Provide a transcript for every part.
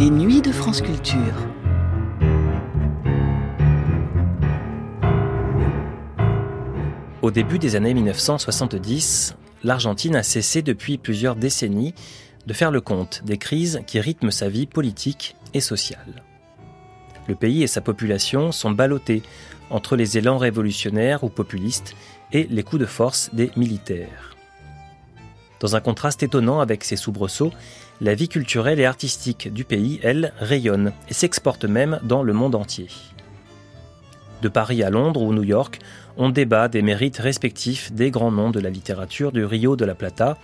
Les nuits de France Culture. Au début des années 1970, l'Argentine a cessé depuis plusieurs décennies de faire le compte des crises qui rythment sa vie politique et sociale. Le pays et sa population sont ballottés entre les élans révolutionnaires ou populistes et les coups de force des militaires. Dans un contraste étonnant avec ces soubresauts, la vie culturelle et artistique du pays, elle, rayonne et s'exporte même dans le monde entier. De Paris à Londres ou New York, on débat des mérites respectifs des grands noms de la littérature du Rio de la Plata,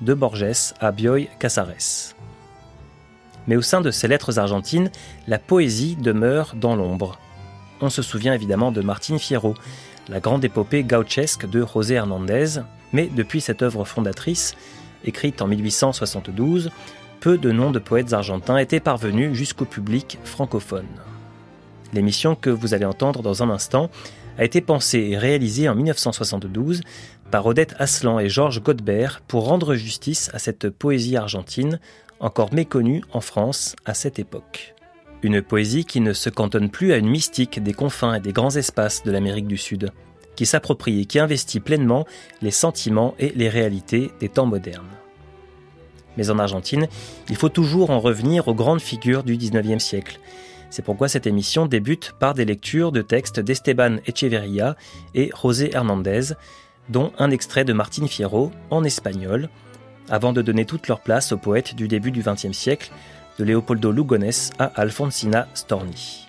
de Borges à Bioy Casares. Mais au sein de ces lettres argentines, la poésie demeure dans l'ombre. On se souvient évidemment de Martine Fierro, la grande épopée gauchesque de José Hernandez, mais depuis cette œuvre fondatrice, écrite en 1872, peu de noms de poètes argentins étaient parvenus jusqu'au public francophone. L'émission que vous allez entendre dans un instant a été pensée et réalisée en 1972 par Odette Aslan et Georges Godbert pour rendre justice à cette poésie argentine encore méconnue en France à cette époque. Une poésie qui ne se cantonne plus à une mystique des confins et des grands espaces de l'Amérique du Sud, qui s'approprie et qui investit pleinement les sentiments et les réalités des temps modernes. Mais en Argentine, il faut toujours en revenir aux grandes figures du XIXe siècle, c'est pourquoi cette émission débute par des lectures de textes d'Esteban Echeverria et José Hernandez, dont un extrait de Martine Fierro en espagnol, avant de donner toute leur place aux poètes du début du XXe siècle, de Leopoldo Lugones à Alfonsina Storni.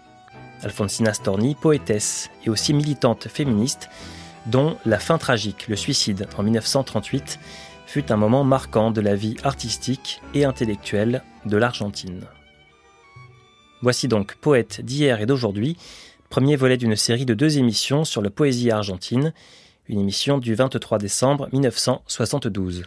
Alfonsina Storni, poétesse et aussi militante féministe, dont la fin tragique, le suicide en 1938, fut un moment marquant de la vie artistique et intellectuelle de l'Argentine. Voici donc Poète d'hier et d'aujourd'hui, premier volet d'une série de deux émissions sur la poésie argentine, une émission du 23 décembre 1972.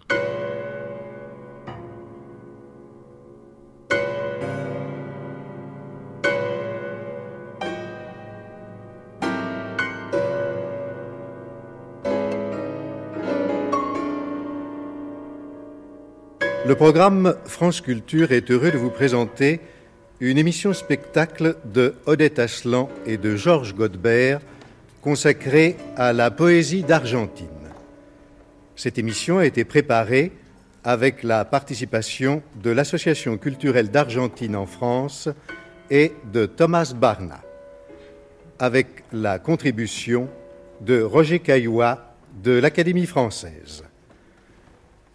Le programme France Culture est heureux de vous présenter une émission spectacle de Odette Aslan et de Georges Godbert consacrée à la poésie d'Argentine. Cette émission a été préparée avec la participation de l'Association culturelle d'Argentine en France et de Thomas Barna, avec la contribution de Roger Caillois de l'Académie française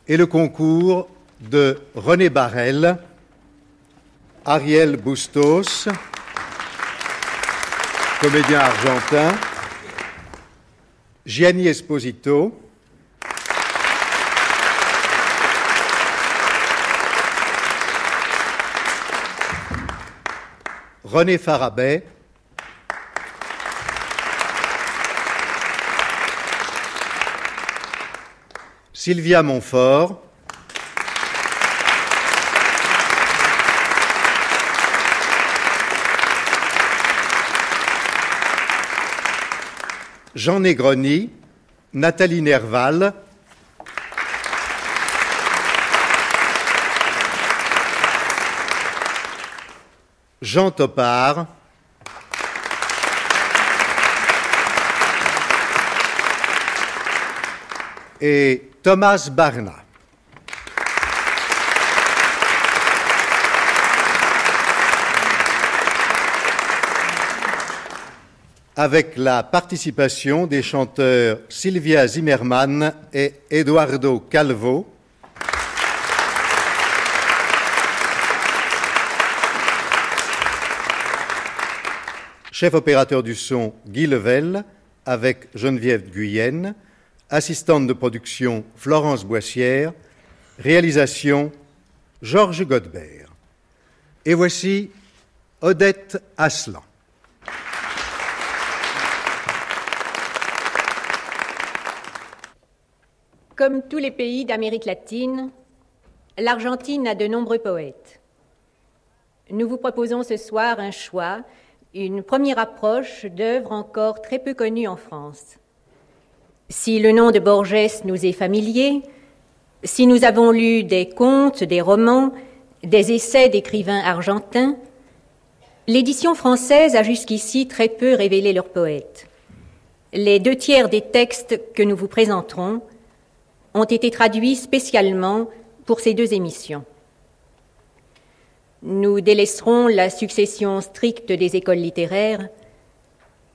et le concours de René Barrel, Ariel Bustos, comédien argentin, Gianni Esposito, René Farabet, Sylvia Montfort, Jean Negroni, Nathalie Nerval, Jean Topard, et Thomas Barna. Avec la participation des chanteurs Sylvia Zimmermann et Eduardo Calvo. Chef opérateur du son Guy Level avec Geneviève Guyenne, assistante de production Florence Boissière, réalisation Georges Godbert. Et voici Odette Aslan. Comme tous les pays d'Amérique latine, l'Argentine a de nombreux poètes. Nous vous proposons ce soir un choix, une première approche d'œuvres encore très peu connues en France. Si le nom de Borges nous est familier, si nous avons lu des contes, des romans, des essais d'écrivains argentins, l'édition française a jusqu'ici très peu révélé leurs poètes. Les deux tiers des textes que nous vous présenterons ont été traduits spécialement pour ces deux émissions. Nous délaisserons la succession stricte des écoles littéraires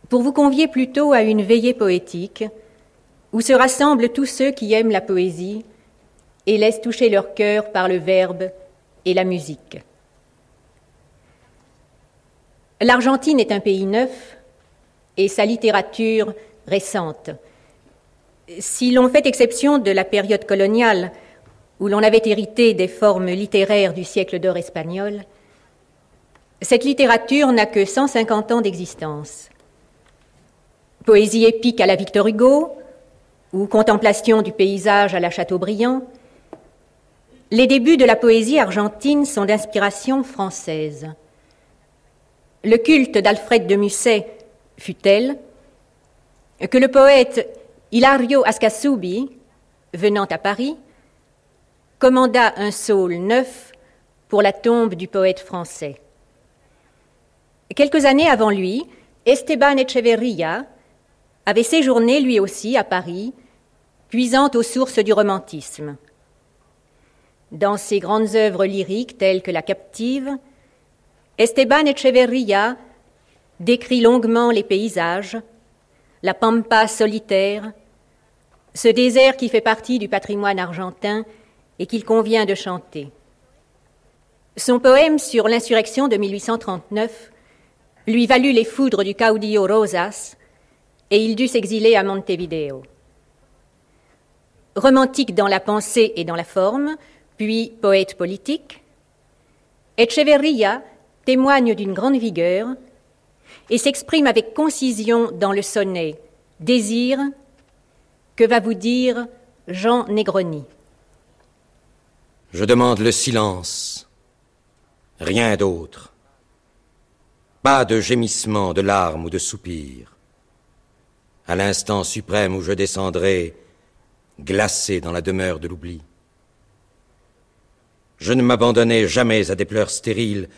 pour vous convier plutôt à une veillée poétique où se rassemblent tous ceux qui aiment la poésie et laissent toucher leur cœur par le verbe et la musique. L'Argentine est un pays neuf et sa littérature récente. Si l'on fait exception de la période coloniale, où l'on avait hérité des formes littéraires du siècle d'or espagnol, cette littérature n'a que 150 ans d'existence. Poésie épique à la Victor Hugo, ou contemplation du paysage à la Chateaubriand, les débuts de la poésie argentine sont d'inspiration française. Le culte d'Alfred de Musset fut tel que le poète Hilario Ascasubi, venant à Paris, commanda un saule neuf pour la tombe du poète français. Quelques années avant lui, Esteban Echeverría avait séjourné lui aussi à Paris, puisant aux sources du romantisme. Dans ses grandes œuvres lyriques telles que La Captive, Esteban Echeverría décrit longuement les paysages, la pampa solitaire, ce désert qui fait partie du patrimoine argentin et qu'il convient de chanter. Son poème sur l'insurrection de 1839 lui valut les foudres du caudillo Rosas et il dut s'exiler à Montevideo. Romantique dans la pensée et dans la forme, puis poète politique, Echeverría témoigne d'une grande vigueur et s'exprime avec concision dans le sonnet Désir que va vous dire Jean Negroni? Je demande le silence, rien d'autre. Pas de gémissement, de larmes ou de soupirs. À l'instant suprême où je descendrai, glacé dans la demeure de l'oubli. Je ne m'abandonnais jamais à des pleurs stériles,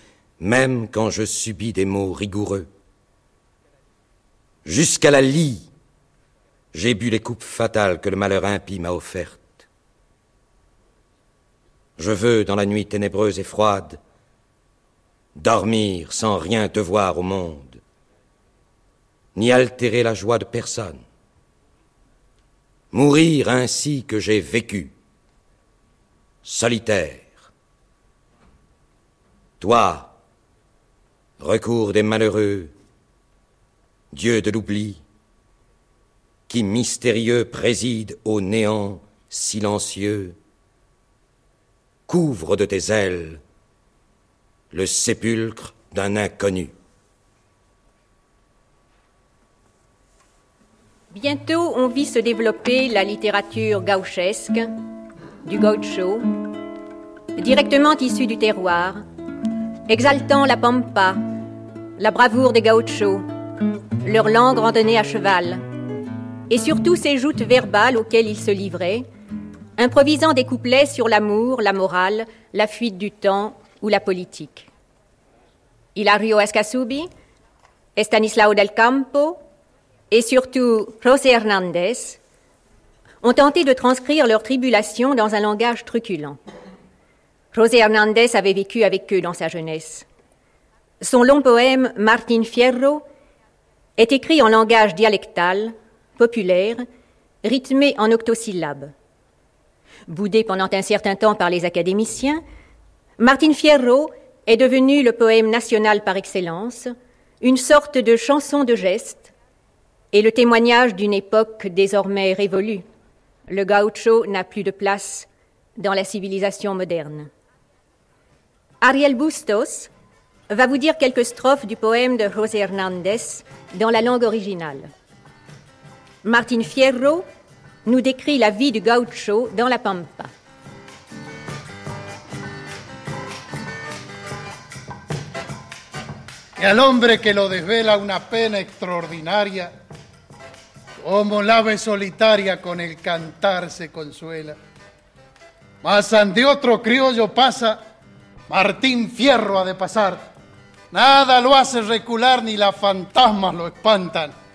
même quand je subis des maux rigoureux. Jusqu'à la lie, j'ai bu les coupes fatales que le malheur impie m'a offertes. Je veux, dans la nuit ténébreuse et froide, dormir sans rien devoir au monde, ni altérer la joie de personne, mourir ainsi que j'ai vécu, solitaire. Toi, recours des malheureux, Dieu de l'oubli, qui mystérieux préside au néant silencieux, couvre de tes ailes le sépulcre d'un inconnu. Bientôt, on vit se développer la littérature gauchesque, du gaucho, directement issue du terroir, exaltant la pampa, la bravoure des gauchos, leur langue randonnée à cheval, et surtout ces joutes verbales auxquelles ils se livraient, improvisant des couplets sur l'amour, la morale, la fuite du temps ou la politique. Hilario Escasubi, Estanislao del Campo et surtout José Hernández ont tenté de transcrire leurs tribulations dans un langage truculent. José Hernández avait vécu avec eux dans sa jeunesse. Son long poème Martin Fierro est écrit en langage dialectal, populaire, rythmé en octosyllabes. Boudé pendant un certain temps par les académiciens, Martin Fierro est devenu le poème national par excellence, une sorte de chanson de geste et le témoignage d'une époque désormais révolue. Le gaucho n'a plus de place dans la civilisation moderne. Ariel Bustos va vous dire quelques strophes du poème de José Hernández dans la langue originale. Martin Fierro nous décrit la vie du gaucho dans la pampa. Y al hombre que lo desvela una pena extraordinaria, como la ave solitaria con el cantar se consuela. Mas ante otro criollo pasa Martín Fierro ha de pasar. Nada lo hace recular ni las fantasmas lo espantan.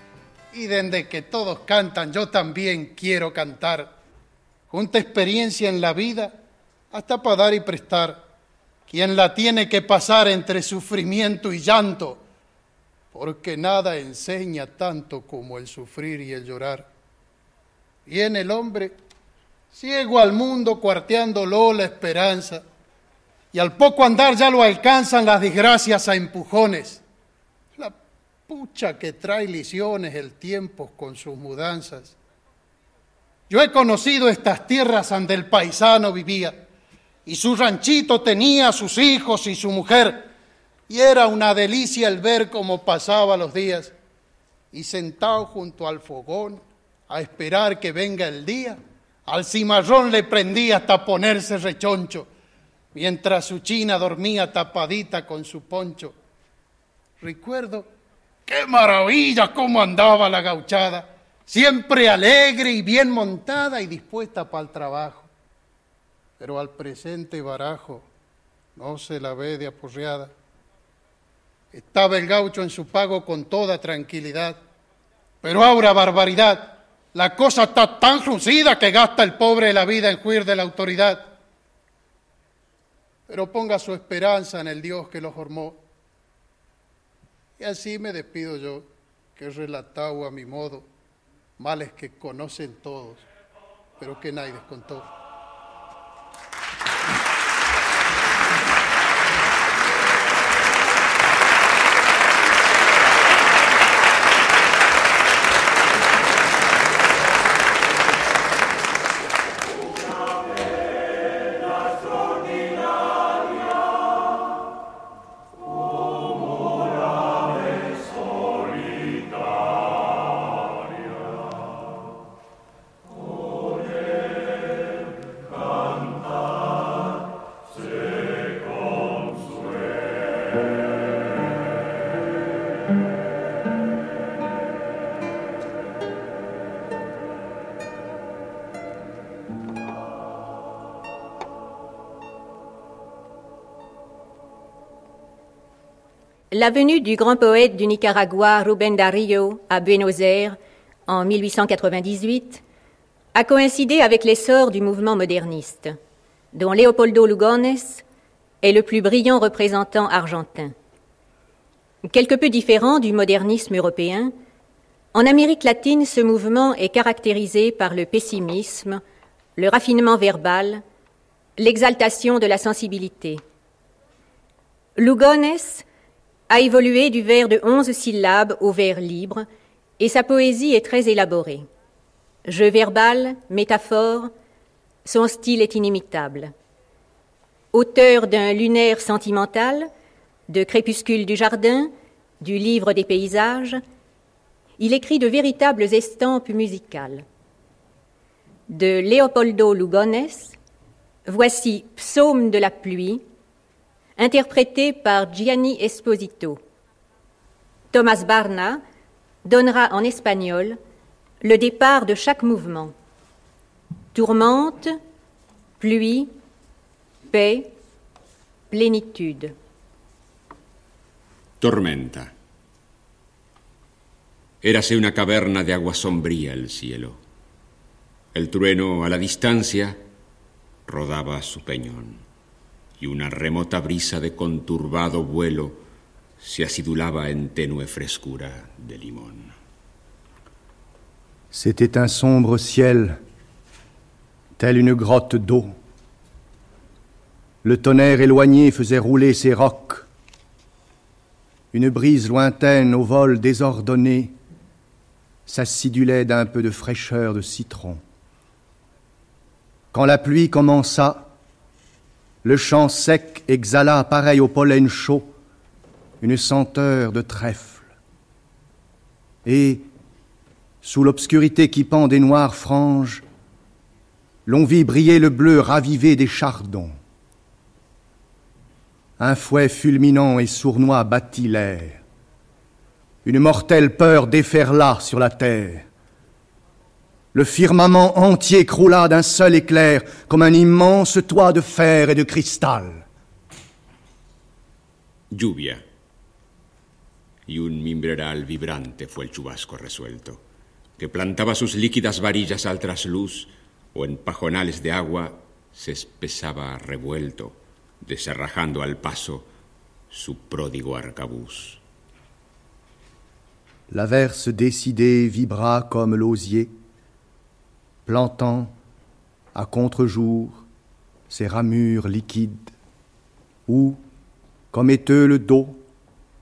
Y desde que todos cantan, yo también quiero cantar. Junta experiencia en la vida, hasta para dar y prestar. Quien la tiene que pasar entre sufrimiento y llanto, porque nada enseña tanto como el sufrir y el llorar. Viene el hombre, ciego al mundo, cuarteándolo la esperanza y al poco andar ya lo alcanzan las desgracias a empujones. Pucha que trae lisiones el tiempo con sus mudanzas. Yo he conocido estas tierras donde el paisano vivía y su ranchito tenía sus hijos y su mujer y era una delicia el ver cómo pasaba los días y sentado junto al fogón a esperar que venga el día, al cimarrón le prendía hasta ponerse rechoncho mientras su china dormía tapadita con su poncho. Recuerdo qué maravilla cómo andaba la gauchada, siempre alegre y bien montada y dispuesta para el trabajo. Pero al presente barajo no se la ve de aporreada. Estaba el gaucho en su pago con toda tranquilidad. Pero ahora barbaridad, la cosa está tan fruncida que gasta el pobre la vida en juir de la autoridad pero ponga su esperanza en el Dios que lo formó. Y así me despido yo, que he relatado a mi modo males que conocen todos, pero que nadie contó. La venue du grand poète du Nicaragua Rubén Darío à Buenos Aires en 1898 a coïncidé avec l'essor du mouvement moderniste, dont Leopoldo Lugones est le plus brillant représentant argentin. Quelque peu différent du modernisme européen, en Amérique latine, ce mouvement est caractérisé par le pessimisme, le raffinement verbal, l'exaltation de la sensibilité. Lugones a évolué du vers de onze syllabes au vers libre, et sa poésie est très élaborée. Jeu verbal, métaphore, son style est inimitable. Auteur d'un lunaire sentimental, de Crépuscule du jardin, du livre des paysages, il écrit de véritables estampes musicales. De Leopoldo Lugones, voici Psaume de la pluie, interprété par Gianni Esposito. Thomas Barna donnera en espagnol le départ de chaque mouvement. Tourmente, pluie, paix, plénitude. Tormenta. Érase una caverna de agua sombría el cielo. El trueno a la distancia rodaba su peñón y una remota brisa de conturbado vuelo se acidulaba en tenue frescura de limón. C'était un sombre ciel, tel une grotte d'eau. Le tonnerre éloigné faisait rouler ses rocs. Une brise lointaine au vol désordonné s'acidulait d'un peu de fraîcheur de citron. Quand la pluie commença, le champ sec exhala, pareil au pollen chaud, une senteur de trèfle. Et, sous l'obscurité qui pend des noires franges, l'on vit briller le bleu ravivé des chardons. Un fouet fulminant et sournois battit l'air. Une mortelle peur déferla sur la terre. Le firmament entier croula d'un seul éclair, comme un immense toit de fer et de cristal. Lluvia. Y un mimbreral vibrante fue el chubasco resuelto, que plantaba sus líquidas varillas al trasluz o en pajonales de agua se espesaba revuelto, desarrajando al paso su pródigo arcabuz. L'averse décidée vibra comme l'osier, plantant à contre-jour ses ramures liquides, ou, comme éteux le dos,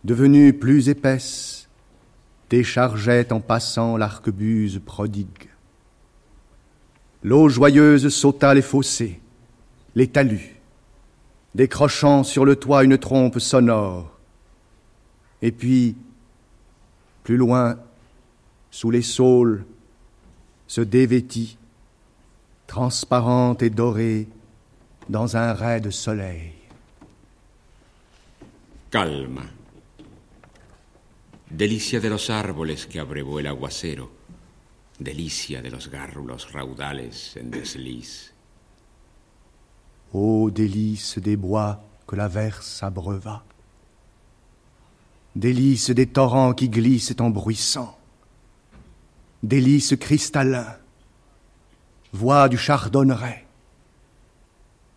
devenu plus épaisse, déchargeait en passant l'arquebuse prodigue. L'eau joyeuse sauta les fossés, les talus, décrochant sur le toit une trompe sonore. Et puis, plus loin, sous les saules, se dévêtit, transparente et dorée, dans un ray de soleil. Calma. Delicia de los árboles que abrevó el aguacero. Delicia de los gárrulos raudales en desliz. Ô délice des bois que la verse abreuva. Délice des torrents qui glissent en bruissant. Délice cristallin. Voix du chardonneret.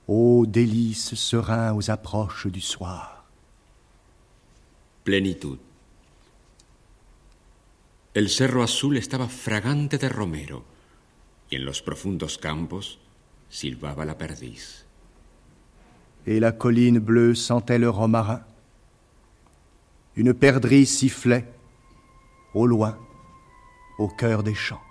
Ô délice serein aux approches du soir. Plenitud. El cerro azul estaba fragante de romero y en los profundos campos silbaba la perdiz. Et la colline bleue sentait le romarin. Une perdrix sifflait au loin, au cœur des champs.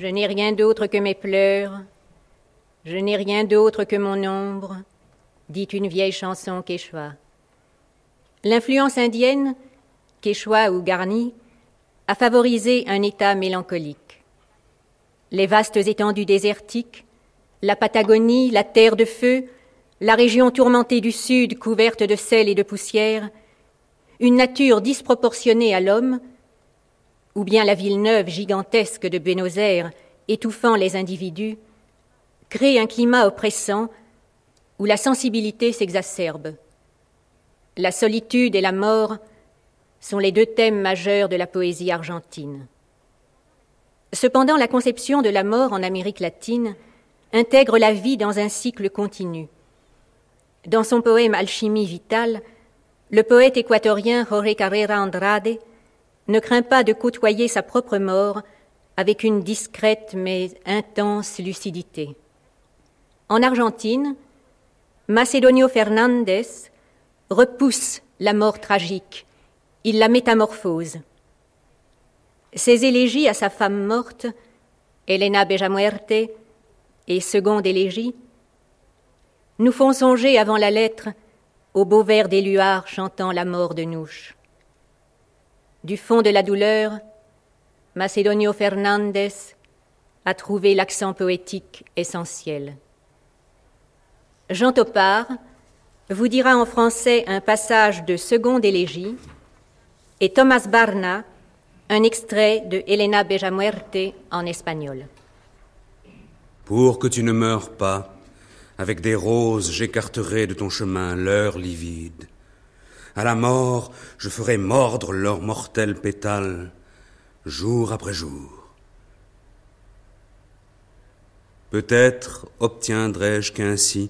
Je n'ai rien d'autre que mes pleurs, je n'ai rien d'autre que mon ombre, dit une vieille chanson quechua. L'influence indienne, quechua ou garni, a favorisé un état mélancolique. Les vastes étendues désertiques, la Patagonie, la terre de feu, la région tourmentée du sud couverte de sel et de poussière, une nature disproportionnée à l'homme, ou bien la ville neuve gigantesque de Buenos Aires, étouffant les individus, crée un climat oppressant où la sensibilité s'exacerbe. La solitude et la mort sont les deux thèmes majeurs de la poésie argentine. Cependant, la conception de la mort en Amérique latine intègre la vie dans un cycle continu. Dans son poème Alchimie vitale, le poète équatorien Jorge Carrera Andrade ne craint pas de côtoyer sa propre mort avec une discrète mais intense lucidité. En Argentine, Macedonio Fernandez repousse la mort tragique, il la métamorphose. Ses élégies à sa femme morte, Elena Bejamuerte, et seconde élégie, nous font songer avant la lettre au beau vers des luards chantant la mort de Nouche. Du fond de la douleur, Macedonio Fernandez a trouvé l'accent poétique essentiel. Jean Topard vous dira en français un passage de seconde élégie et Thomas Barna un extrait de Elena Bejamuerte en espagnol. Pour que tu ne meurs pas, avec des roses j'écarterai de ton chemin l'heure livide. À la mort, je ferai mordre leurs mortels pétales, jour après jour. Peut-être obtiendrai-je qu'ainsi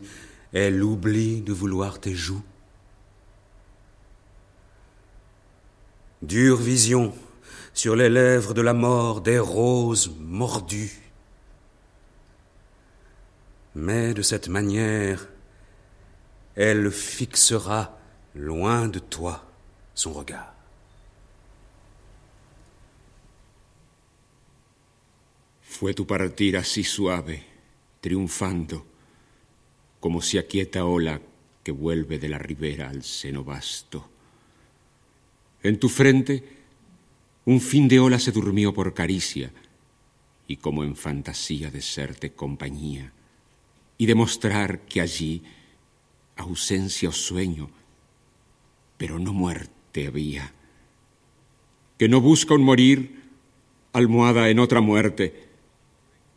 elle oublie de vouloir tes joues. Dure vision, sur les lèvres de la mort des roses mordues. Mais de cette manière, elle fixera loin de toi son regard. Fue tu partir así suave, triunfando, como si aquieta ola que vuelve de la ribera al seno vasto. En tu frente un fin de ola se durmió por caricia, y como en fantasía de serte compañía, y demostrar que allí ausencia o sueño, pero no muerte había, que no busca un morir almohada en otra muerte,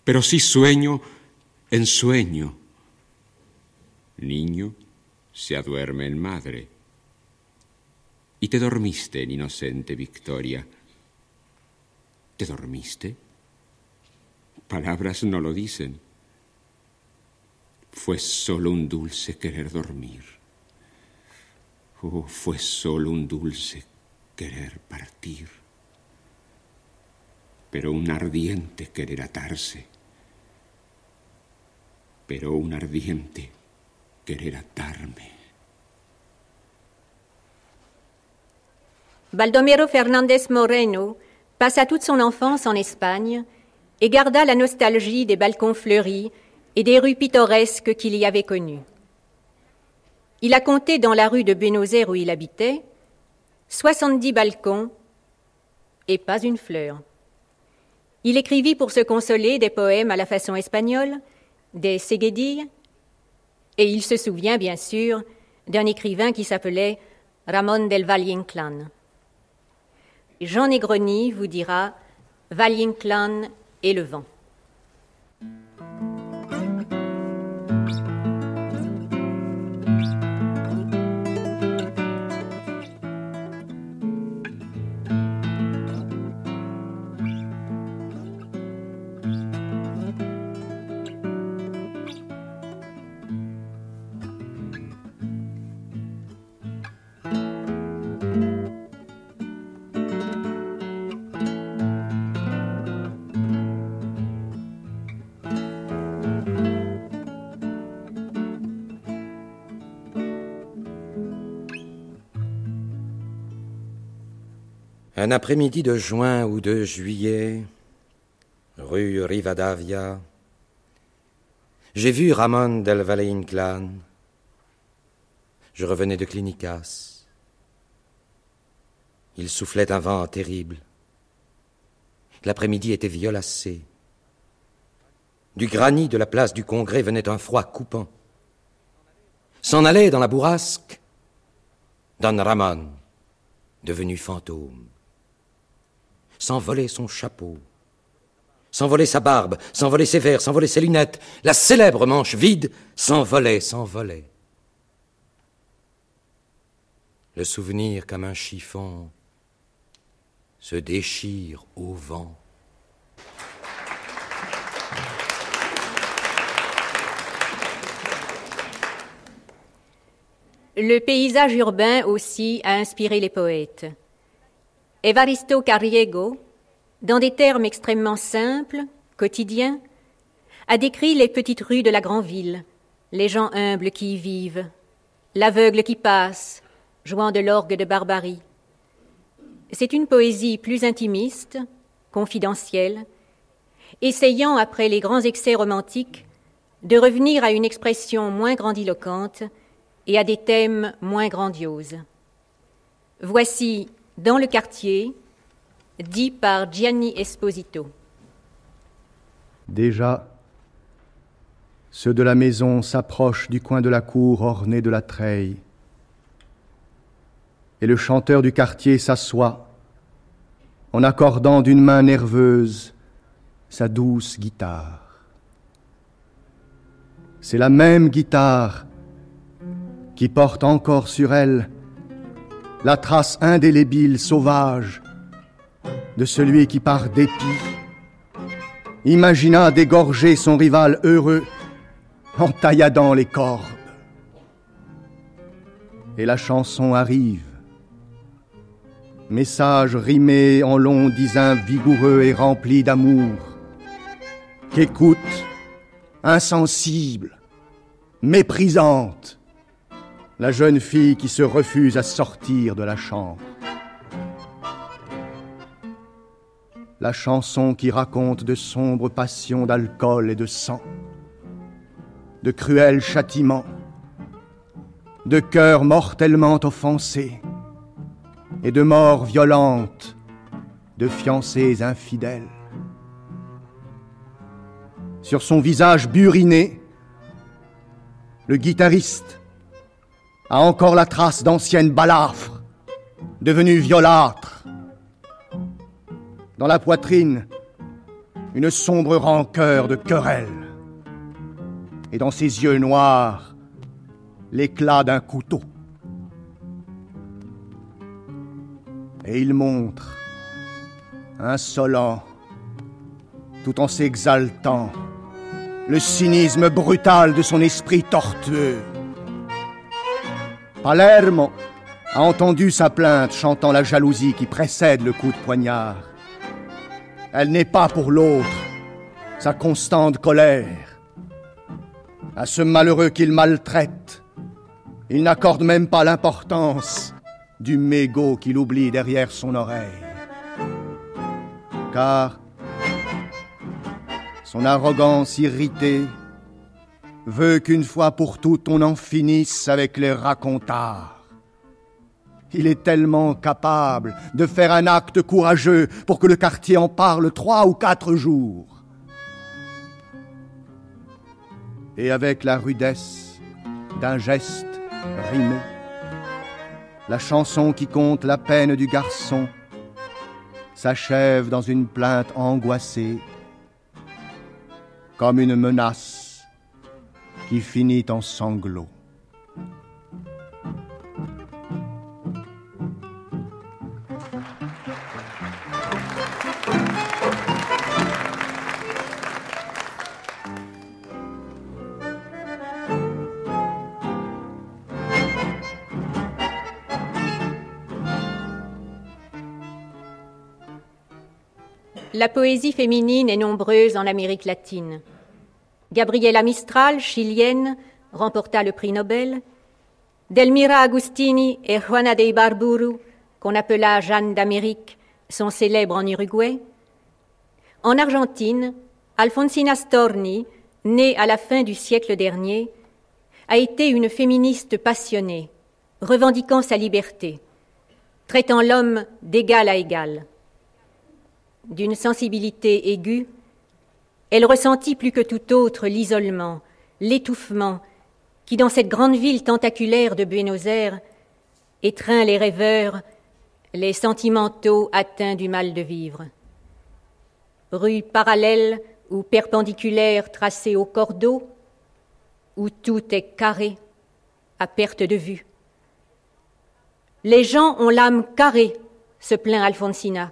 pero sí sueño en sueño. Niño se aduerme en madre. Y te dormiste en inocente victoria. ¿Te dormiste? Palabras no lo dicen. Fue solo un dulce querer dormir. Oh, fue solo un dulce querer partir. Pero un ardiente querer atarse. Pero un ardiente querer atarme. Baldomero Fernández Moreno passa toute son enfance en Espagne et garda la nostalgie des balcons fleuris et des rues pittoresques qu'il y avait connues. Il a compté dans la rue de Buenos Aires où il habitait 70 balcons et pas une fleur. Il écrivit pour se consoler des poèmes à la façon espagnole, des seguedilles, et il se souvient bien sûr d'un écrivain qui s'appelait Ramon del Valle Inclán. Jean Negroni vous dira Valle et le vent. Un après-midi de juin ou de juillet, rue Rivadavia, j'ai vu Ramon del Valle Inclán. Je revenais de Clinicas. Il soufflait un vent terrible. L'après-midi était violacé. Du granit de la place du Congrès venait un froid coupant. S'en allait dans la bourrasque Don Ramon, devenu fantôme s'envolait son chapeau, s'envolait sa barbe, s'envolait ses verres, s'envolait ses lunettes, la célèbre manche vide s'envolait, s'envolait. Le souvenir comme un chiffon se déchire au vent. Le paysage urbain aussi a inspiré les poètes. Evaristo Carriego, dans des termes extrêmement simples, quotidiens, a décrit les petites rues de la grande ville, les gens humbles qui y vivent, l'aveugle qui passe, jouant de l'orgue de barbarie. C'est une poésie plus intimiste, confidentielle, essayant, après les grands excès romantiques, de revenir à une expression moins grandiloquente et à des thèmes moins grandioses. Voici dans le quartier, dit par Gianni Esposito. Déjà, ceux de la maison s'approchent du coin de la cour ornée de la treille, et le chanteur du quartier s'assoit en accordant d'une main nerveuse sa douce guitare. C'est la même guitare qui porte encore sur elle la trace indélébile, sauvage, de celui qui, par dépit, imagina d'égorger son rival heureux en tailladant les cordes. Et la chanson arrive. Message rimé en longs disins vigoureux et rempli d'amour, qu'écoute, insensible, méprisante, la jeune fille qui se refuse à sortir de la chambre. La chanson qui raconte de sombres passions d'alcool et de sang. de cruels châtiments, de cœurs mortellement offensés et de morts violentes de fiancés infidèles. Sur son visage buriné, le guitariste a encore la trace d'anciennes balafres, devenues violâtres. Dans la poitrine, une sombre rancœur de querelle. Et dans ses yeux noirs, l'éclat d'un couteau. Et il montre, insolent, tout en s'exaltant, le cynisme brutal de son esprit tortueux. Palermo a entendu sa plainte chantant la jalousie qui précède le coup de poignard. Elle n'est pas pour l'autre sa constante colère. À ce malheureux qu'il maltraite, il n'accorde même pas l'importance du mégot qu'il oublie derrière son oreille. Car son arrogance irritée veut qu'une fois pour toutes on en finisse avec les racontards. Il est tellement capable de faire un acte courageux pour que le quartier en parle trois ou quatre jours. Et avec la rudesse d'un geste rimé, la chanson qui compte la peine du garçon s'achève dans une plainte angoissée, comme une menace qui finit en sanglots. La poésie féminine est nombreuse en Amérique latine. Gabriela Mistral, chilienne, remporta le prix Nobel. Delmira Agustini et Juana de Ibarburu, qu'on appela Jeanne d'Amérique, sont célèbres en Uruguay. En Argentine, Alfonsina Storni, née à la fin du siècle dernier, a été une féministe passionnée, revendiquant sa liberté, traitant l'homme d'égal à égal d'une sensibilité aiguë, elle ressentit plus que tout autre l'isolement, l'étouffement qui, dans cette grande ville tentaculaire de Buenos Aires, étreint les rêveurs, les sentimentaux atteints du mal de vivre. Rues parallèles ou perpendiculaires tracées au cordeau, où tout est carré, à perte de vue. Les gens ont l'âme carrée, se plaint Alfonsina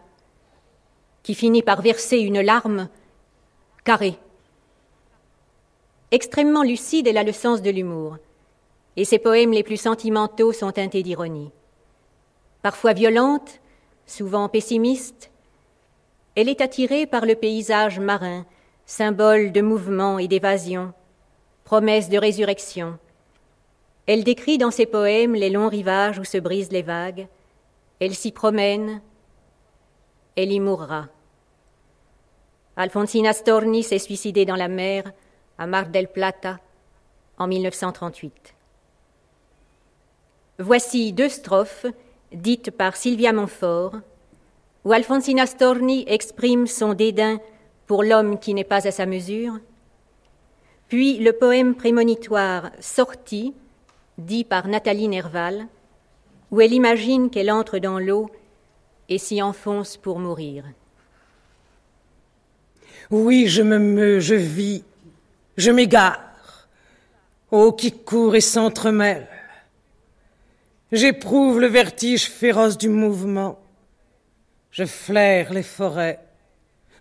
qui finit par verser une larme carrée. Extrêmement lucide, elle a le sens de l'humour, et ses poèmes les plus sentimentaux sont teintés d'ironie. Parfois violente, souvent pessimiste, elle est attirée par le paysage marin, symbole de mouvement et d'évasion, promesse de résurrection. Elle décrit dans ses poèmes les longs rivages où se brisent les vagues. Elle s'y promène, elle y mourra. Alfonsina Storni s'est suicidée dans la mer à Mar del Plata en 1938. Voici deux strophes dites par Sylvia Montfort, où Alfonsina Storni exprime son dédain pour l'homme qui n'est pas à sa mesure, puis le poème prémonitoire Sortie, dit par Nathalie Nerval, où elle imagine qu'elle entre dans l'eau et s'y enfonce pour mourir. Oui, je me meus, je vis, je m'égare. Oh, qui court et s'entremêle. J'éprouve le vertige féroce du mouvement. Je flaire les forêts.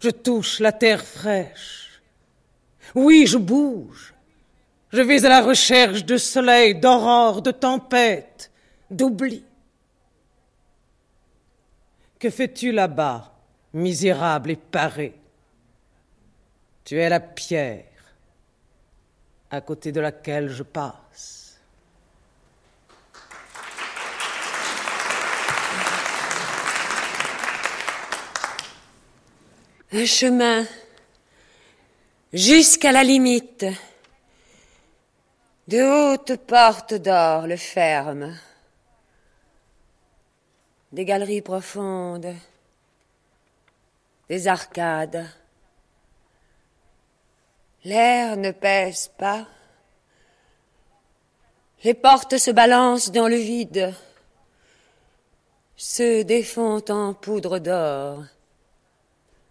Je touche la terre fraîche. Oui, je bouge. Je vais à la recherche de soleil, d'aurore, de tempête, d'oubli. Que fais-tu là-bas, misérable et paré? Tu es la pierre à côté de laquelle je passe. Un chemin jusqu'à la limite, De hautes portes d'or le ferment, des galeries profondes, des arcades. L'air ne pèse pas. Les portes se balancent dans le vide, se défont en poudre d'or,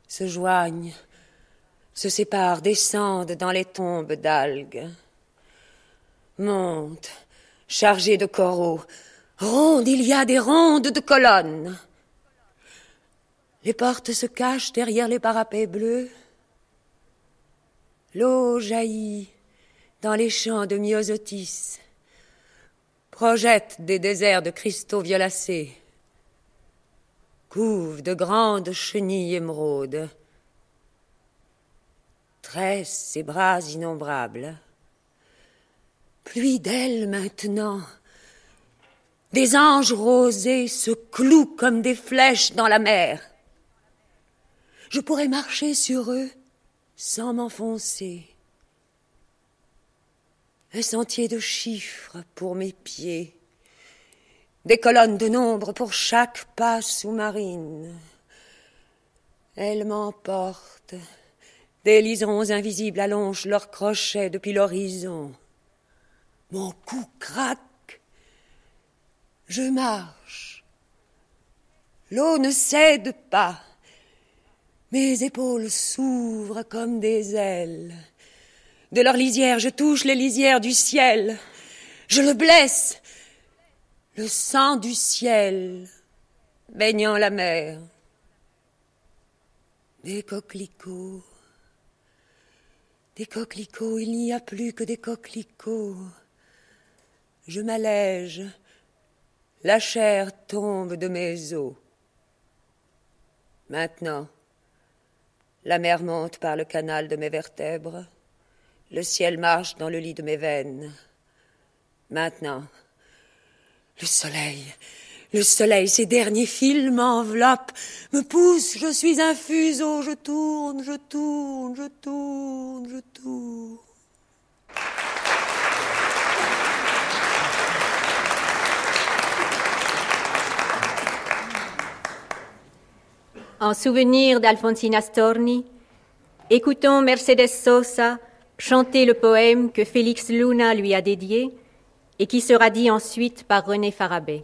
se joignent, se séparent, descendent dans les tombes d'algues, montent, chargées de coraux, rondes, il y a des rondes de colonnes. Les portes se cachent derrière les parapets bleus. L'eau jaillit dans les champs de myosotis, projette des déserts de cristaux violacés, couve de grandes chenilles émeraudes, tresse ses bras innombrables. Pluie d'ailes maintenant, des anges rosés se clouent comme des flèches dans la mer. Je pourrais marcher sur eux sans m'enfoncer. Un sentier de chiffres pour mes pieds, des colonnes de nombre pour chaque pas sous-marine. Elles m'emportent, des lisons invisibles allongent leurs crochets depuis l'horizon. Mon cou craque, je marche. L'eau ne cède pas. Mes épaules s'ouvrent comme des ailes. De leur lisière, je touche les lisières du ciel. Je le blesse. Le sang du ciel baignant la mer. Des coquelicots. Des coquelicots, il n'y a plus que des coquelicots. Je m'allège. La chair tombe de mes os. Maintenant, la mer monte par le canal de mes vertèbres. Le ciel marche dans le lit de mes veines. Maintenant, le soleil, le soleil, ses derniers fils m'enveloppent, me poussent, je suis un fuseau, je tourne, je tourne, je tourne, je tourne. En souvenir d'Alfonsina Storni, écoutons Mercedes Sosa chanter le poème que Félix Luna lui a dédié et qui sera dit ensuite par René Farabet.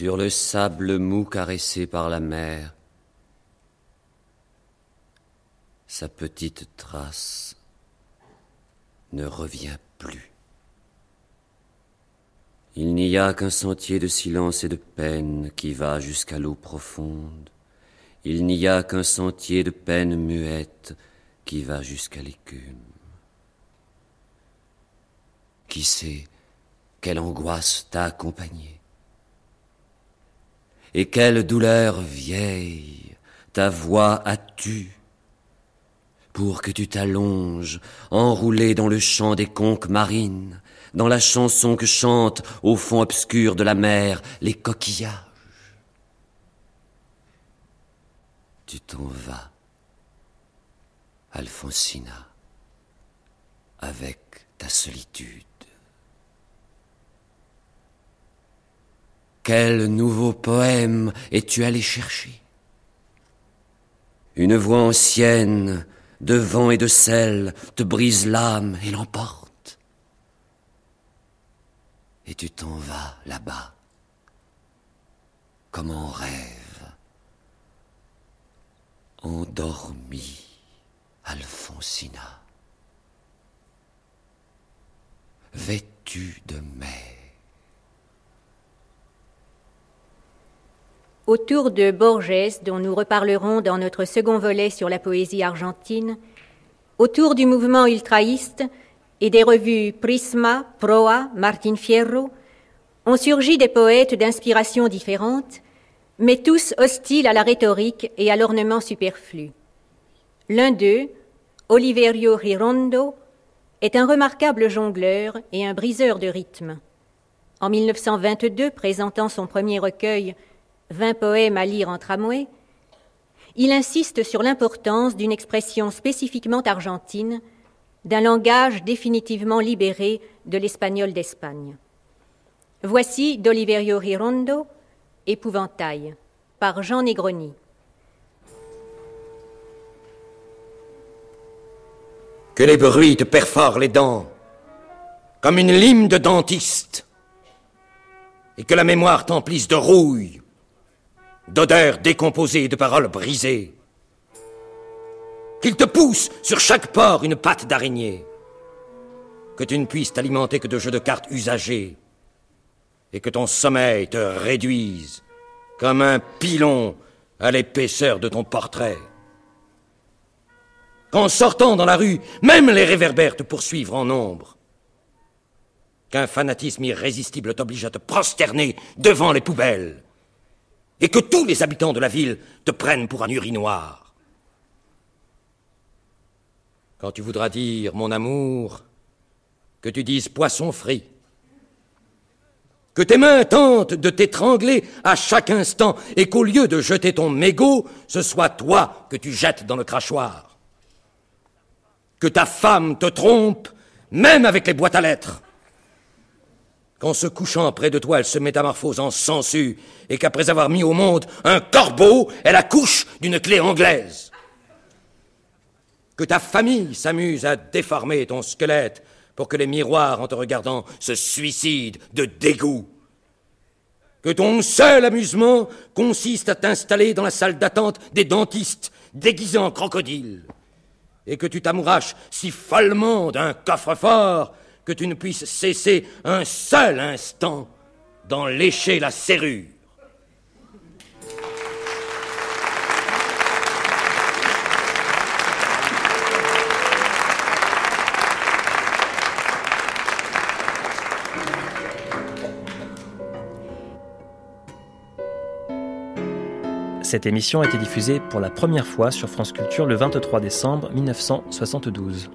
sur le sable mou caressé par la mer, sa petite trace ne revient plus. Il n'y a qu'un sentier de silence et de peine qui va jusqu'à l'eau profonde. Il n'y a qu'un sentier de peine muette qui va jusqu'à l'écume. Qui sait quelle angoisse t'a accompagné? Et quelle douleur vieille ta voix a tue pour que tu t'allonges, enroulé dans le chant des conques marines, dans la chanson que chantent au fond obscur de la mer les coquillages. Tu t'en vas, Alfonsina, avec ta solitude. Quel nouveau poème es-tu allé chercher? Une voix ancienne, de vent et de sel, te brise l'âme et l'emporte. Et tu t'en vas là-bas, comme en rêve, endormi, Alfonsina, vêtu de mer. Autour de Borges, dont nous reparlerons dans notre second volet sur la poésie argentine, autour du mouvement ultraïste et des revues Prisma, Proa, Martin Fierro, ont surgi des poètes d'inspiration différentes, mais tous hostiles à la rhétorique et à l'ornement superflu. L'un d'eux, Oliverio Girondo, est un remarquable jongleur et un briseur de rythme. En 1922, présentant son premier recueil vingt poèmes à lire en tramway, il insiste sur l'importance d'une expression spécifiquement argentine, d'un langage définitivement libéré de l'espagnol d'Espagne. Voici d'Oliverio Girondo, Épouvantail, par Jean Negroni. Que les bruits te perforent les dents, comme une lime de dentiste, et que la mémoire t'emplisse de rouille, d'odeurs décomposées et de paroles brisées. Qu'il te pousse sur chaque port une patte d'araignée. Que tu ne puisses t'alimenter que de jeux de cartes usagés. Et que ton sommeil te réduise comme un pilon à l'épaisseur de ton portrait. Qu'en sortant dans la rue, même les réverbères te poursuivent en ombre. Qu'un fanatisme irrésistible t'oblige à te prosterner devant les poubelles et que tous les habitants de la ville te prennent pour un urinoir. Quand tu voudras dire mon amour, que tu dises poisson frit, que tes mains tentent de t'étrangler à chaque instant et qu'au lieu de jeter ton mégot, ce soit toi que tu jettes dans le crachoir. Que ta femme te trompe, même avec les boîtes à lettres qu'en se couchant près de toi, elle se métamorphose en sangsue, et qu'après avoir mis au monde un corbeau, elle accouche d'une clé anglaise. Que ta famille s'amuse à déformer ton squelette pour que les miroirs, en te regardant, se suicident de dégoût. Que ton seul amusement consiste à t'installer dans la salle d'attente des dentistes déguisés en crocodile. Et que tu t'amouraches si follement d'un coffre-fort que tu ne puisses cesser un seul instant d'en lécher la serrure. Cette émission a été diffusée pour la première fois sur France Culture le 23 décembre 1972.